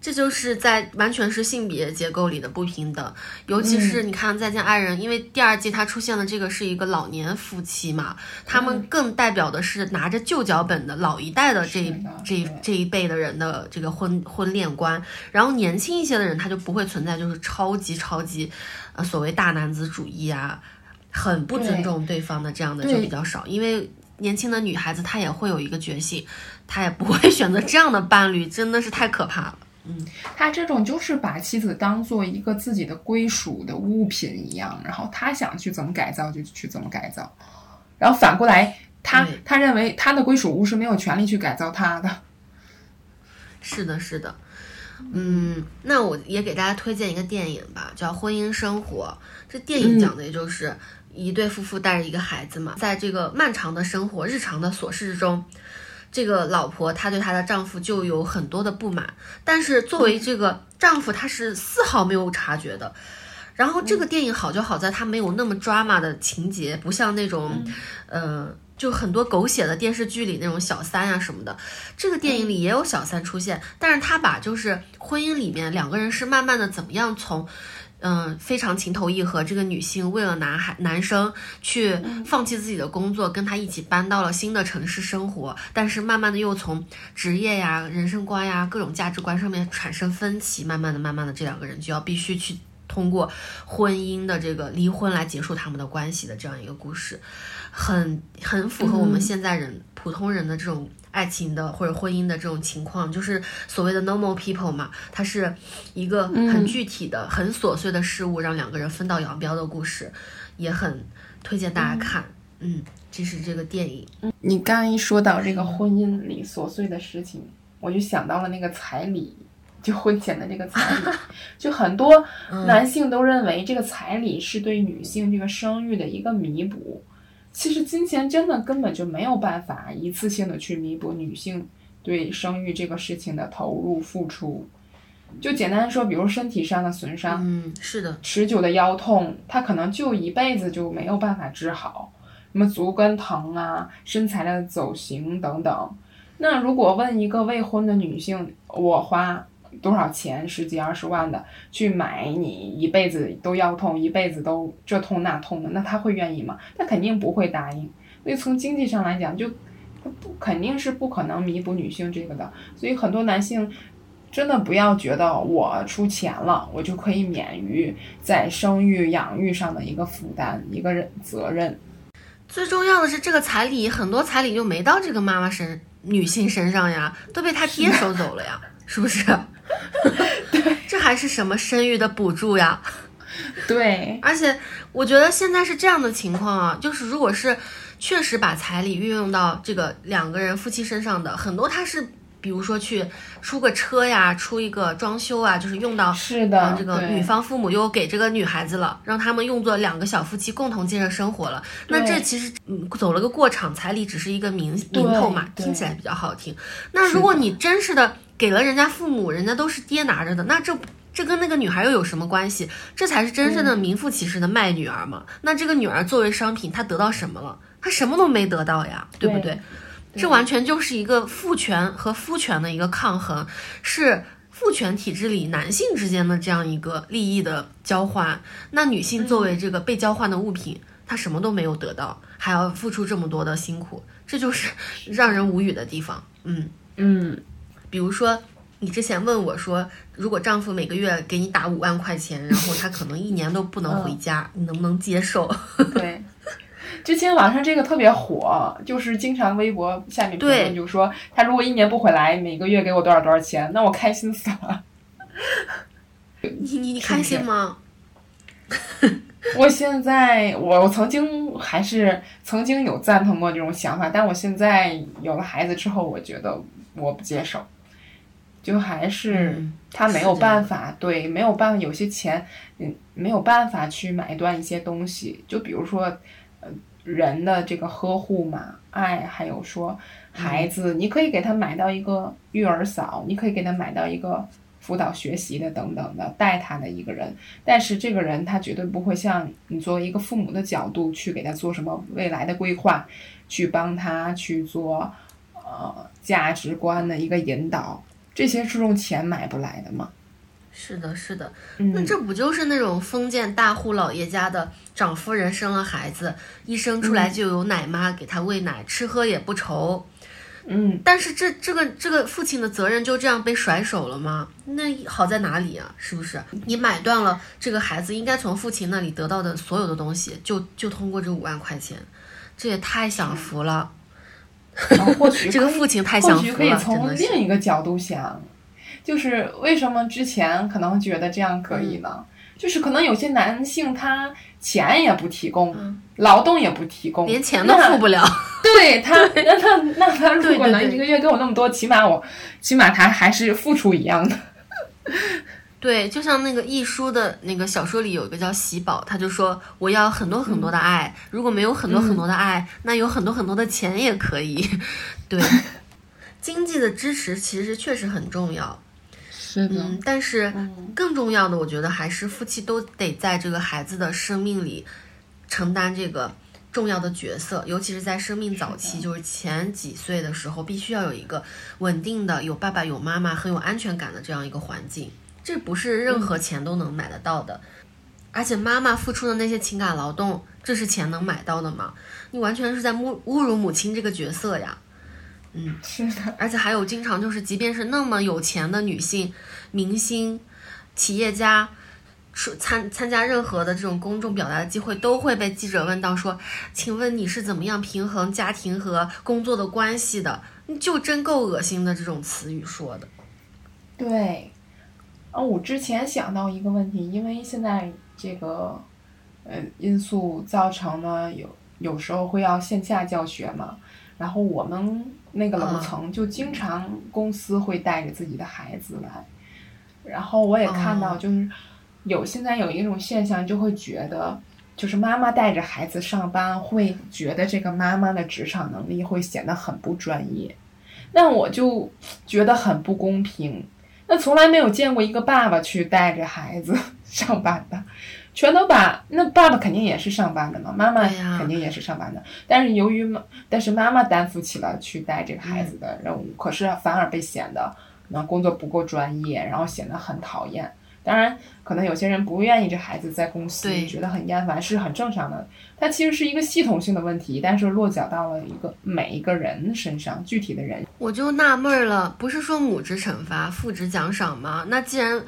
这就是在完全是性别结构里的不平等，尤其是你看《再见爱人》，因为第二季它出现的这个是一个老年夫妻嘛，他们更代表的是拿着旧脚本的老一代的这这一这一辈的人的这个婚婚恋观，然后年轻一些的人他就不会存在就是超级超级，呃所谓大男子主义啊，很不尊重对方的这样的就比较少，因为年轻的女孩子她也会有一个觉醒，她也不会 选择这样的伴侣，真的是太可怕了。他这种就是把妻子当做一个自己的归属的物品一样，然后他想去怎么改造就去怎么改造，然后反过来，他对。他认为他的归属物是没有权利去改造他的。是的，是的，嗯，那我也给大家推荐一个电影吧，叫《婚姻生活》。这电影讲的也就是一对夫妇带着一个孩子嘛，在这个漫长的生活、日常的琐事之中，这个老婆她对她的丈夫就有很多的不满，但是作为这个丈夫，他是丝毫没有察觉的。然后这个电影好就好在它没有那么 drama 的情节，不像那种，呃，就很多狗血的电视剧里那种小三啊什么的。这个电影里也有小三出现，但是他把就是婚姻里面两个人是慢慢的怎么样从。嗯，非常情投意合。这个女性为了男孩男生去放弃自己的工作，跟他一起搬到了新的城市生活，但是慢慢的又从职业呀、人生观呀、各种价值观上面产生分歧，慢慢的、慢慢的，这两个人就要必须去通过婚姻的这个离婚来结束他们的关系的这样一个故事，很很符合我们现在人、普通人的这种爱情的或者婚姻的这种情况，就是所谓的 normal people 嘛，它是一个很具体的、很琐碎的事物，让两个人分道扬镳的故事，也很推荐大家看。嗯，这是这个电影。你刚一说到这个婚姻里琐碎的事情，我就想到了那个彩礼，就婚前的这个彩礼，就很多男性都认为这个彩礼是对女性这个生育的一个弥补。其实金钱真的根本就没有办法一次性的去弥补女性对生育这个事情的投入付出。就简单说，比如身体上的损伤，嗯，是的，持久的腰痛，它可能就一辈子就没有办法治好。什么足跟疼啊，身材的走形等等。那如果问一个未婚的女性，我花多少钱，十几二十万的去买你一辈子都腰痛，一辈子都这痛那痛的，那他会愿意吗？他肯定不会答应。所以从经济上来讲，就他不肯定是不可能弥补女性这个的。所以很多男性真的不要觉得我出钱了，我就可以免于在生育养育上的一个负担，一个人责任。最重要的是，这个彩礼很多彩礼就没到这个妈妈身女性身上呀，都被她爹收走了呀，是不是？对，这还是什么生育的补助呀？对，而且我觉得现在是这样的情况啊，就是如果是确实把彩礼运用到这个两个人夫妻身上的，很多他是。比如说去出个车呀，出一个装修啊，就是用到是的，这个女方父母又给这个女孩子了，让他们用作两个小夫妻共同建设生活了。那这其实嗯走了个过场，彩礼只是一个名名头嘛，听起来比较好听。那如果你真是的给了人家父母，人家都是爹拿着的，那这这跟那个女孩又有什么关系？这才是真正的名副其实的卖女儿嘛。那这个女儿作为商品，她得到什么了？她什么都没得到呀，对不对？这完全就是一个父权和夫权的一个抗衡，是父权体制里男性之间的这样一个利益的交换。那女性作为这个被交换的物品，她什么都没有得到，还要付出这么多的辛苦，这就是让人无语的地方。嗯嗯，比如说你之前问我说，如果丈夫每个月给你打五万块钱，然后他可能一年都不能回家，你能不能接受？对。之前网上这个特别火，就是经常微博下面评论就说，他如果一年不回来，每个月给我多少多少钱，那我开心死了。你你你开心吗？我现在我曾经还是曾经有赞同过这种想法，但我现在有了孩子之后，我觉得我不接受，就还是他没有办法，对，没有办法，有些钱嗯没有办法去买断一些东西，就比如说。呃人的这个呵护嘛，爱，还有说孩子，你可以给他买到一个育儿嫂，你可以给他买到一个辅导学习的等等的带他的一个人，但是这个人他绝对不会像你作为一个父母的角度去给他做什么未来的规划，去帮他去做呃价值观的一个引导，这些是用钱买不来的吗？是的，是的，那这不就是那种封建大户老爷家的长夫人生了孩子，一生出来就有奶妈给他喂奶，吃喝也不愁。嗯，但是这这个这个父亲的责任就这样被甩手了吗？那好在哪里啊？是不是？你买断了这个孩子应该从父亲那里得到的所有的东西，就就通过这五万块钱，这也太享福了。或许 这个父亲太享福了，可以从另一个角度想。就是为什么之前可能觉得这样可以呢？就是可能有些男性他钱也不提供，劳动也不提供，连钱都付不了。对他，那他那他如果能一个月给我那么多，起码我起码他还是付出一样的。对，就像那个易舒的那个小说里有一个叫喜宝，他就说我要很多很多的爱，如果没有很多很多的爱，那有很多很多的钱也可以。对，经济的支持其实确实很重要。嗯，但是更重要的，我觉得还是夫妻都得在这个孩子的生命里承担这个重要的角色，尤其是在生命早期，就是前几岁的时候，必须要有一个稳定的、有爸爸有妈妈、很有安全感的这样一个环境。这不是任何钱都能买得到的，而且妈妈付出的那些情感劳动，这是钱能买到的吗？你完全是在侮侮辱母亲这个角色呀。嗯，是的，而且还有经常就是，即便是那么有钱的女性、明星、企业家，参参加任何的这种公众表达的机会，都会被记者问到说：“请问你是怎么样平衡家庭和工作的关系的？”就真够恶心的这种词语说的。对，啊，我之前想到一个问题，因为现在这个呃因素造成呢，有有时候会要线下教学嘛。然后我们那个楼层就经常公司会带着自己的孩子来，然后我也看到就是有现在有一种现象，就会觉得就是妈妈带着孩子上班，会觉得这个妈妈的职场能力会显得很不专业。那我就觉得很不公平。那从来没有见过一个爸爸去带着孩子 上班的，全都把那爸爸肯定也是上班的嘛，妈妈肯定也是上班的。但是由于妈，但是妈妈担负起了去带这个孩子的任务，可是反而被显得那工作不够专业，然后显得很讨厌。当然，可能有些人不愿意这孩子在公司，觉得很厌烦，是很正常的。它其实是一个系统性的问题，但是落脚到了一个每一个人身上，具体的人。我就纳闷了，不是说母职惩罚，父职奖赏吗？那既然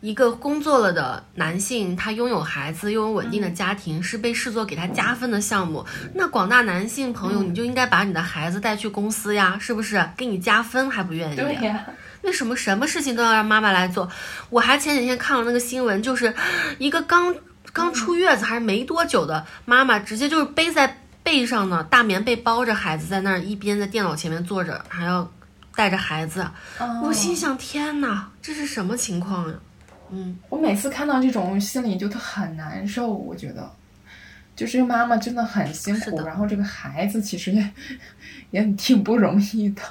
一个工作了的男性，他拥有孩子，拥有稳定的家庭，是被视作给他加分的项目，那广大男性朋友，你就应该把你的孩子带去公司呀，是不是？给你加分还不愿意？对呀。为什么什么事情都要让妈妈来做？我还前几天看了那个新闻，就是 一个刚刚出月子还是没多久的妈妈，直接就是背在背上呢，大棉被包着孩子在那儿一边在电脑前面坐着，还要带着孩子。我心想：天哪，这是什么情况呀？嗯，我每次看到这种，心里就很难受。我觉得，就是妈妈真的很辛苦，然后这个孩子其实也 也挺不容易的。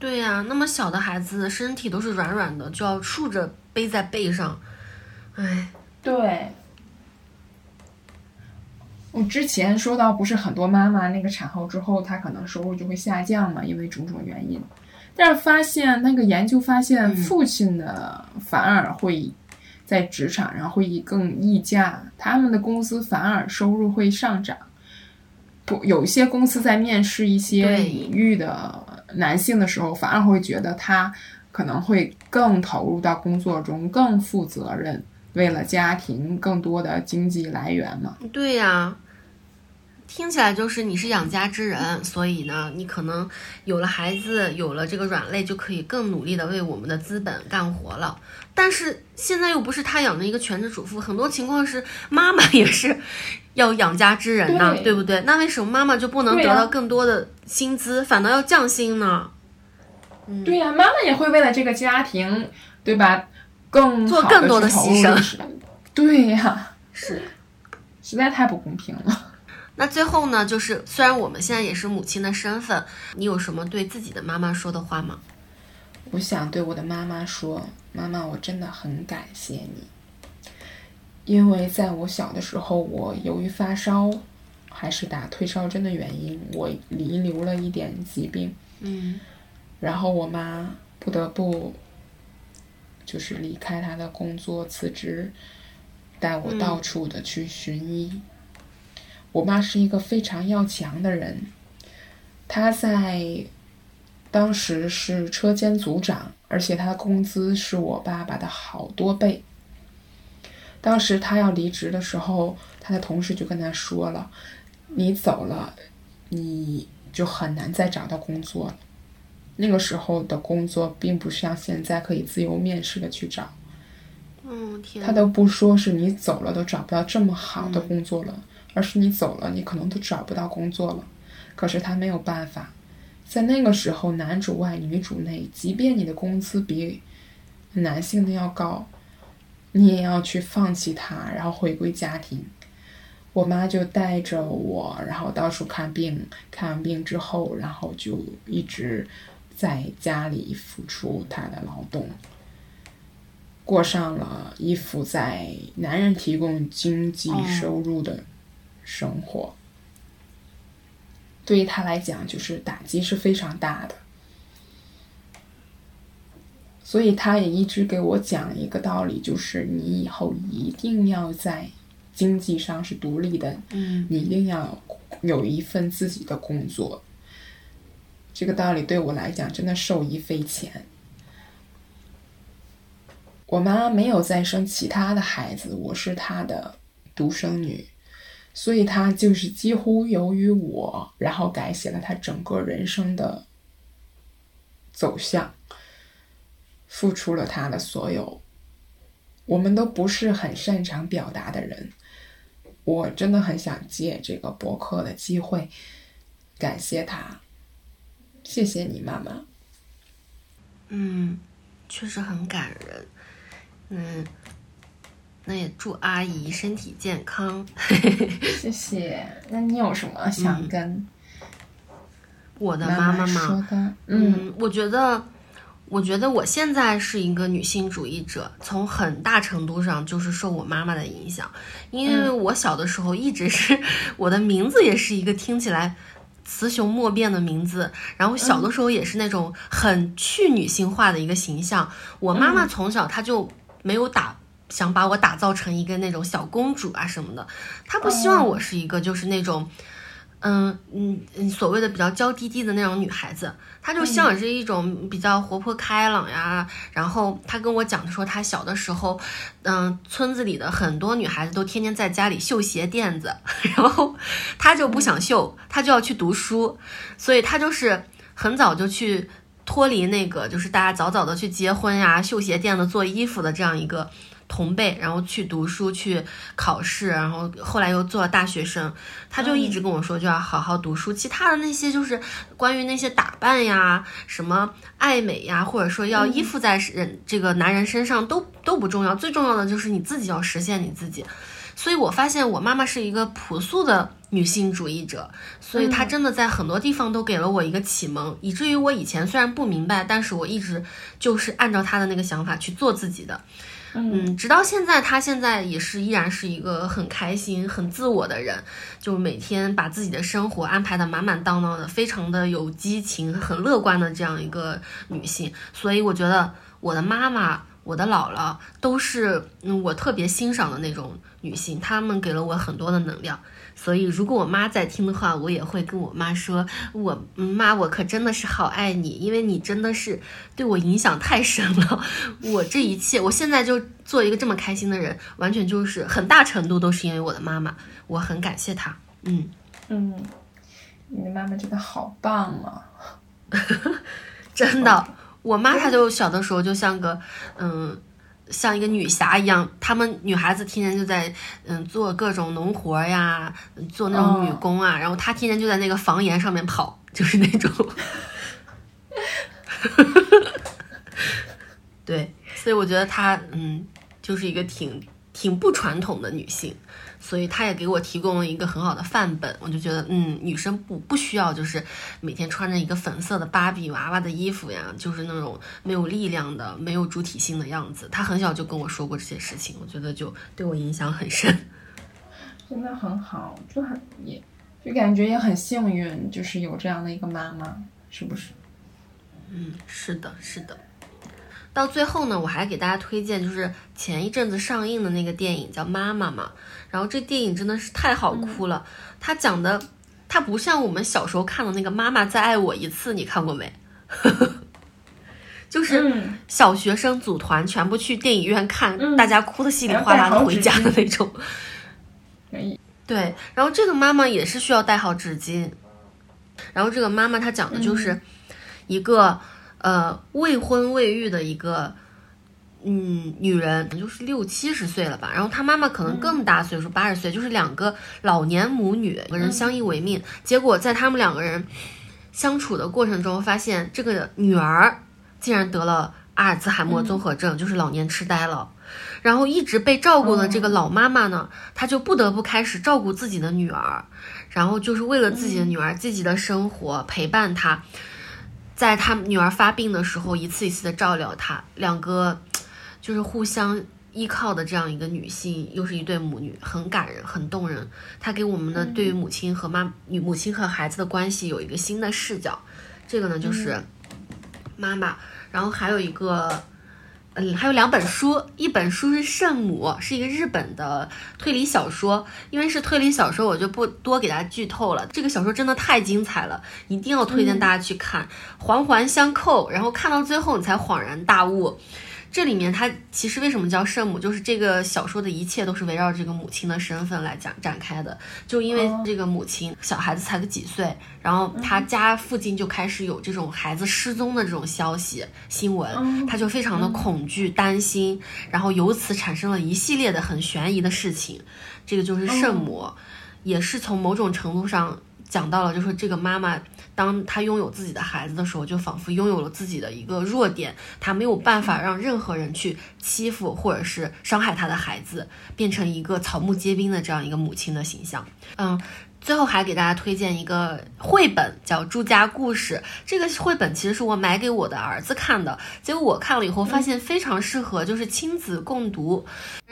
对呀，那么小的孩子身体都是软软的，就要竖着背在背上，哎，对。我之前说到，不是很多妈妈那个产后之后，她可能收入就会下降嘛，因为种种原因。但是发现那个研究发现，父亲的反而会在职场上会更溢价，他们的工资反而收入会上涨。不，有一些公司在面试一些领域的。男性的时候，反而会觉得他可能会更投入到工作中，更负责任，为了家庭更多的经济来源嘛？对呀，听起来就是你是养家之人，所以呢，你可能有了孩子，有了这个软肋，就可以更努力的为我们的资本干活了。但是现在又不是他养的一个全职主妇，很多情况是妈妈 也是。要养家之人呢，对不对？那为什么妈妈就不能得到更多的薪资，反倒要降薪呢？对呀，妈妈也会为了这个家庭，对吧？更做更多的牺牲。对呀，是，实在太不公平了。那最后呢，就是虽然我们现在也是母亲的身份，你有什么对自己的妈妈说的话吗？我想对我的妈妈说：“妈妈，我真的很感谢你。”因为在我小的时候，我由于发烧，还是打退烧针的原因，我遗留了一点疾病。嗯，然后我妈不得不，就是离开她的工作辞职，带我到处的去寻医。我妈是一个非常要强的人，她在当时是车间组长，而且她的工资是我爸爸的好多倍。当时他要离职的时候，他的同事就跟他说了：“你走了，你就很难再找到工作了。那个时候的工作并不像现在可以自由面试的去找。嗯，他都不说是你走了都找不到这么好的工作了，而是你走了，你可能都找不到工作了。可是他没有办法，在那个时候，男主外女主内，即便你的工资比男性的要高。”你也要去放弃他，然后回归家庭。我妈就带着我，然后到处看病。看完病之后，然后就一直在家里付出她的劳动，过上了依附在男人提供经济收入的生活。对于她来讲，就是打击是非常大的。所以他也一直给我讲一个道理，就是你以后一定要在经济上是独立的，嗯，你一定要有一份自己的工作。这个道理对我来讲真的受益匪浅。我妈没有再生其他的孩子，我是她的独生女，所以她就是几乎由于我，然后改写了她整个人生的走向。付出了他的所有，我们都不是很擅长表达的人。我真的很想借这个博客的机会感谢他，谢谢你妈妈。嗯，确实很感人。嗯，那也祝阿姨身体健康。谢谢。那你有什么想跟我的妈妈说的？嗯，我觉得。我觉得我现在是一个女性主义者，从很大程度上就是受我妈妈的影响，因为我小的时候一直是我的名字也是一个听起来雌雄莫辨的名字，然后小的时候也是那种很去女性化的一个形象。我妈妈从小她就没有打想把我打造成一个那种小公主啊什么的，她不希望我是一个就是那种。嗯嗯嗯，所谓的比较娇滴滴的那种女孩子，她就向往是一种比较活泼开朗呀。然后她跟我讲说，她小的时候，嗯，村子里的很多女孩子都天天在家里绣鞋垫子，然后她就不想绣，她就要去读书，所以她就是很早就去脱离那个，就是大家早早的去结婚呀、绣鞋垫子、做衣服的这样一个。同辈，然后去读书去考试，然后后来又做了大学生，他就一直跟我说就要好好读书。其他的那些就是关于那些打扮呀、什么爱美呀，或者说要依附在人这个男人身上都都不重要，最重要的就是你自己要实现你自己。所以我发现我妈妈是一个朴素的女性主义者，所以她真的在很多地方都给了我一个启蒙，以至于我以前虽然不明白，但是我一直就是按照她的那个想法去做自己的。嗯，直到现在，她现在也是依然是一个很开心、很自我的人，就每天把自己的生活安排的满满当当的，非常的有激情、很乐观的这样一个女性。所以我觉得我的妈妈、我的姥姥都是嗯我特别欣赏的那种女性，她们给了我很多的能量。所以，如果我妈在听的话，我也会跟我妈说：“我妈，我可真的是好爱你，因为你真的是对我影响太深了。我这一切，我现在就做一个这么开心的人，完全就是很大程度都是因为我的妈妈，我很感谢她。嗯嗯，你的妈妈真的好棒啊！真的，我妈她就小的时候就像个嗯。”像一个女侠一样，她们女孩子天天就在嗯做各种农活呀，做那种女工啊，然后她天天就在那个房檐上面跑，就是那种，对，所以我觉得她嗯就是一个挺挺不传统的女性。所以她也给我提供了一个很好的范本，我就觉得，嗯，女生不不需要就是每天穿着一个粉色的芭比娃娃的衣服呀，就是那种没有力量的、没有主体性的样子。她很小就跟我说过这些事情，我觉得就对我影响很深。真的很好，就很也就感觉也很幸运，就是有这样的一个妈妈，是不是？嗯，是的，是的。到最后呢，我还给大家推荐，就是前一阵子上映的那个电影叫《妈妈》嘛。然后这电影真的是太好哭了，它讲的，它不像我们小时候看的那个《妈妈再爱我一次》，你看过没？就是小学生组团全部去电影院看，大家哭的稀里哗啦的回家的那种。对，然后这个妈妈也是需要带好纸巾。然后这个妈妈她讲的就是一个呃未婚未育的一个。嗯，女人就是六七十岁了吧，然后她妈妈可能更大岁数，八十岁，就是两个老年母女，两个人相依为命。结果在他们两个人相处的过程中，发现这个女儿竟然得了阿尔兹海默综合症，就是老年痴呆了。然后一直被照顾的这个老妈妈呢，她就不得不开始照顾自己的女儿，然后就是为了自己的女儿自己的生活陪伴她，在她女儿发病的时候一次一次的照料她，两个。就是互相依靠的这样一个女性，又是一对母女，很感人，很动人。她给我们的对于母亲和妈女母亲和孩子的关系有一个新的视角。这个呢，就是妈妈。然后还有一个，嗯，还有两本书，一本书是《圣母》，是一个日本的推理小说。因为是推理小说，我就不多给大家剧透了。这个小说真的太精彩了，一定要推荐大家去看，环环相扣，然后看到最后你才恍然大悟。这里面它其实为什么叫圣母，就是这个小说的一切都是围绕这个母亲的身份来讲展开的。就因为这个母亲小孩子才个几岁，然后他家附近就开始有这种孩子失踪的这种消息新闻，他就非常的恐惧担心，然后由此产生了一系列的很悬疑的事情。这个就是圣母，也是从某种程度上讲到了，就是这个妈妈。当他拥有自己的孩子的时候，就仿佛拥有了自己的一个弱点，他没有办法让任何人去欺负或者是伤害他的孩子，变成一个草木皆兵的这样一个母亲的形象。嗯，最后还给大家推荐一个绘本，叫《朱家故事》。这个绘本其实是我买给我的儿子看的，结果我看了以后发现非常适合，就是亲子共读，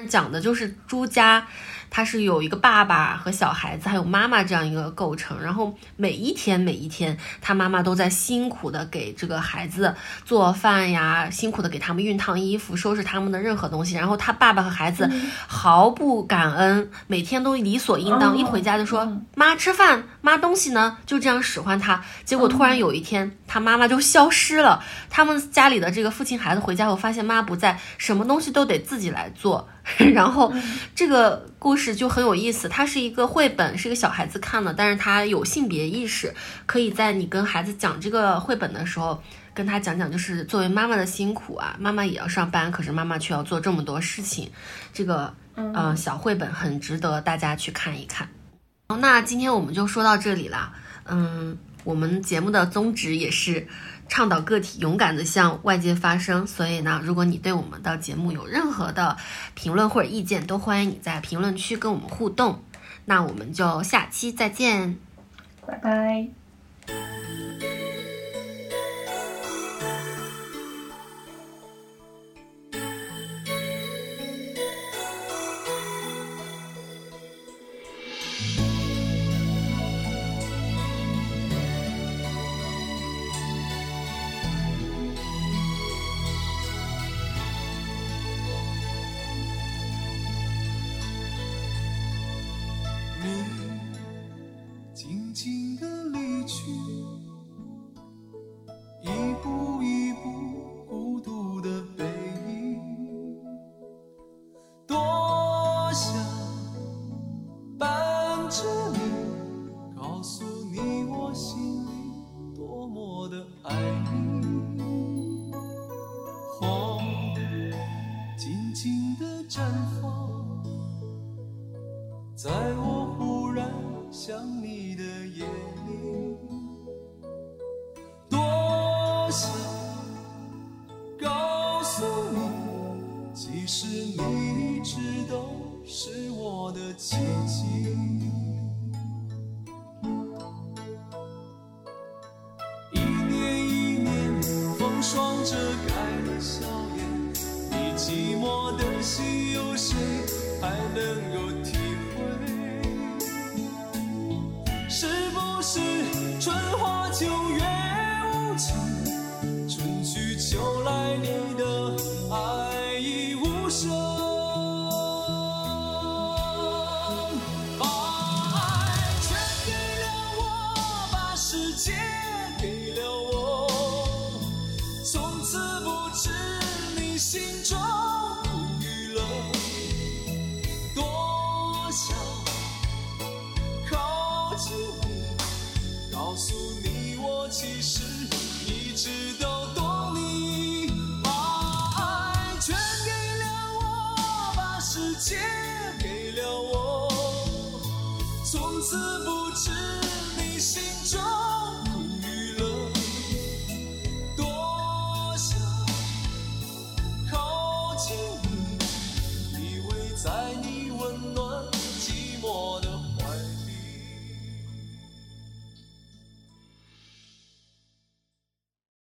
讲的就是朱家。他是有一个爸爸和小孩子，还有妈妈这样一个构成。然后每一天每一天，他妈妈都在辛苦的给这个孩子做饭呀，辛苦的给他们熨烫衣服、收拾他们的任何东西。然后他爸爸和孩子毫不感恩，每天都理所应当，一回家就说妈吃饭，妈东西呢，就这样使唤他。结果突然有一天，他妈妈就消失了。他们家里的这个父亲孩子回家后发现妈不在，什么东西都得自己来做。然后，这个故事就很有意思。它是一个绘本，是一个小孩子看的，但是他有性别意识，可以在你跟孩子讲这个绘本的时候，跟他讲讲，就是作为妈妈的辛苦啊，妈妈也要上班，可是妈妈却要做这么多事情。这个，嗯，小绘本很值得大家去看一看。那今天我们就说到这里啦。嗯，我们节目的宗旨也是。倡导个体勇敢的向外界发声，所以呢，如果你对我们的节目有任何的评论或者意见，都欢迎你在评论区跟我们互动。那我们就下期再见，拜拜。